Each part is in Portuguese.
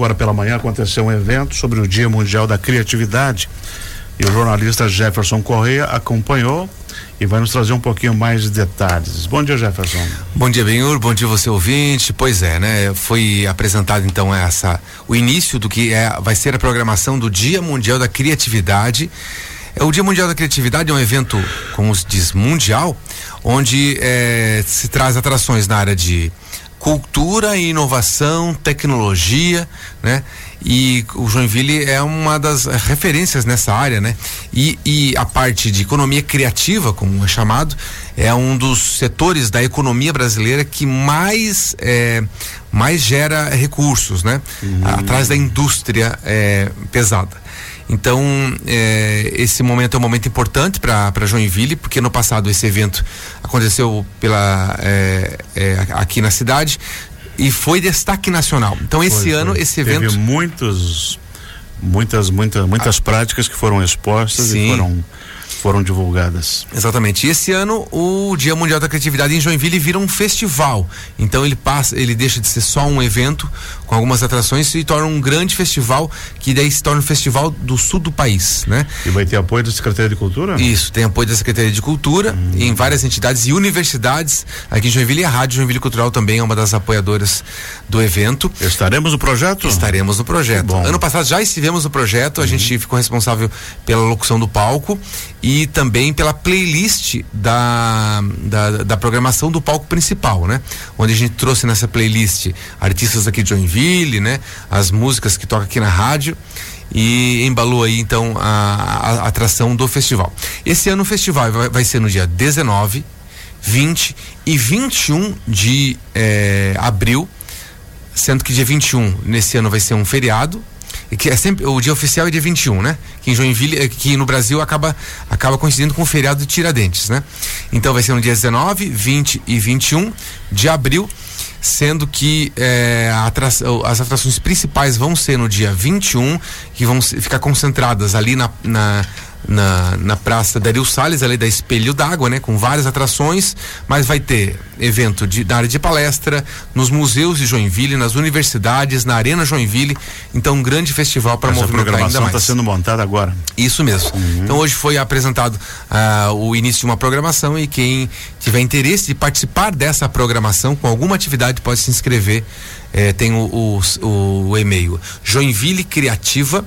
Agora pela manhã aconteceu um evento sobre o Dia Mundial da Criatividade e o jornalista Jefferson Correia acompanhou e vai nos trazer um pouquinho mais de detalhes. Bom dia, Jefferson. Bom dia, Benhur. Bom dia, você ouvinte. Pois é, né? Foi apresentado então essa o início do que é vai ser a programação do Dia Mundial da Criatividade. É, o Dia Mundial da Criatividade é um evento, como se diz, mundial, onde é, se traz atrações na área de cultura e inovação, tecnologia, né? E o Joinville é uma das referências nessa área, né? E, e a parte de economia criativa, como é chamado, é um dos setores da economia brasileira que mais é, mais gera recursos, né? Uhum. Atrás da indústria é, pesada. Então, é, esse momento é um momento importante para Joinville, porque no passado esse evento aconteceu pela, é, é, aqui na cidade e foi destaque nacional. Então, esse foi, ano, foi. esse evento. Teve muitos, muitas, muitas, muitas ah, práticas que foram expostas sim. e foram foram divulgadas. Exatamente. E esse ano o Dia Mundial da Criatividade em Joinville vira um festival. Então ele passa, ele deixa de ser só um evento com algumas atrações e torna um grande festival que daí se torna um festival do sul do país, né? E vai ter apoio da Secretaria de Cultura? Isso, tem apoio da Secretaria de Cultura hum. em várias entidades e universidades aqui em Joinville e a Rádio Joinville Cultural também é uma das apoiadoras do evento. Estaremos no projeto? Estaremos no projeto. Ano passado já estivemos no projeto, a uhum. gente ficou responsável pela locução do palco e também pela playlist da, da, da, programação do palco principal, né? Onde a gente trouxe nessa playlist artistas aqui de Joinville, né? As músicas que toca aqui na rádio e embalou aí então a, a, a atração do festival. Esse ano o festival vai, vai, ser no dia 19, 20 e 21 de eh, abril, sendo que dia 21 nesse ano vai ser um feriado, que é sempre o dia oficial é dia 21, né? Que em Joinville, eh, que no Brasil acaba acaba coincidindo com o feriado de Tiradentes, né? Então vai ser no dia 19, 20 e 21 de abril, sendo que é, as atrações principais vão ser no dia 21, que vão ficar concentradas ali na, na na, na Praça Dario Salles, ali da Espelho d'Água, né? Com várias atrações, mas vai ter evento de, na área de palestra, nos museus de Joinville, nas universidades, na Arena Joinville. Então, um grande festival para movimentar ainda mais. está sendo montada agora. Isso mesmo. Uhum. Então, hoje foi apresentado uh, o início de uma programação e quem tiver interesse de participar dessa programação com alguma atividade pode se inscrever. Eh, tem o, o, o, o e-mail Joinville Criativa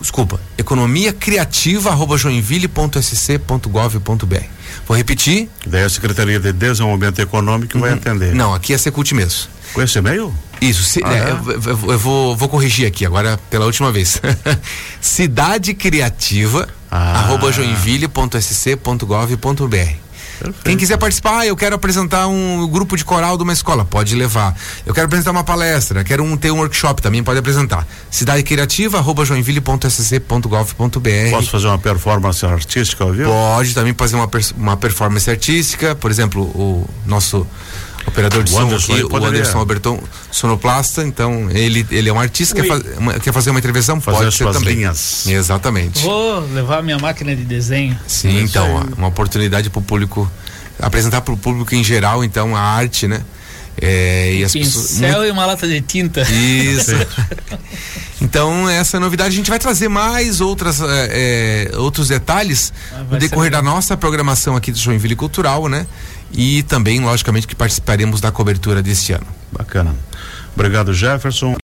desculpa, economia criativa arroba joinville.sc.gov.br. Vou repetir. Daí a Secretaria de Desenvolvimento Econômico uhum. vai atender. Não, aqui é Secult mesmo. Com esse e-mail? Isso, se, ah, é, é? Eu, eu, vou, vou corrigir aqui agora pela última vez. Cidade Criativa ah. arroba joinville.sc.gov.br. Perfeito. Quem quiser participar, eu quero apresentar um grupo de coral de uma escola, pode levar. Eu quero apresentar uma palestra, quero um, ter um workshop, também pode apresentar. Cidade Criativa, arroba joinville.sc.gov.br. Posso fazer uma performance artística, ouviu? Pode também fazer uma, uma performance artística, por exemplo, o nosso operador de o som Anderson aqui, o Anderson Alberton, sonoplasta, então ele, ele é um artista, quer, faz, uma, quer fazer uma intervenção? Fazer pode ser também. Linhas. Exatamente. Vou levar minha máquina de desenho. Sim, então, uma oportunidade para o público, apresentar para o público em geral, então, a arte, né? É, e as Pincel muito... e uma lata de tinta. Isso. então, essa novidade, a gente vai trazer mais outras, é, é outros detalhes ah, no decorrer da nossa programação aqui do Joinville Cultural, né? e também, logicamente, que participaremos da cobertura deste ano. Bacana. Obrigado, Jefferson.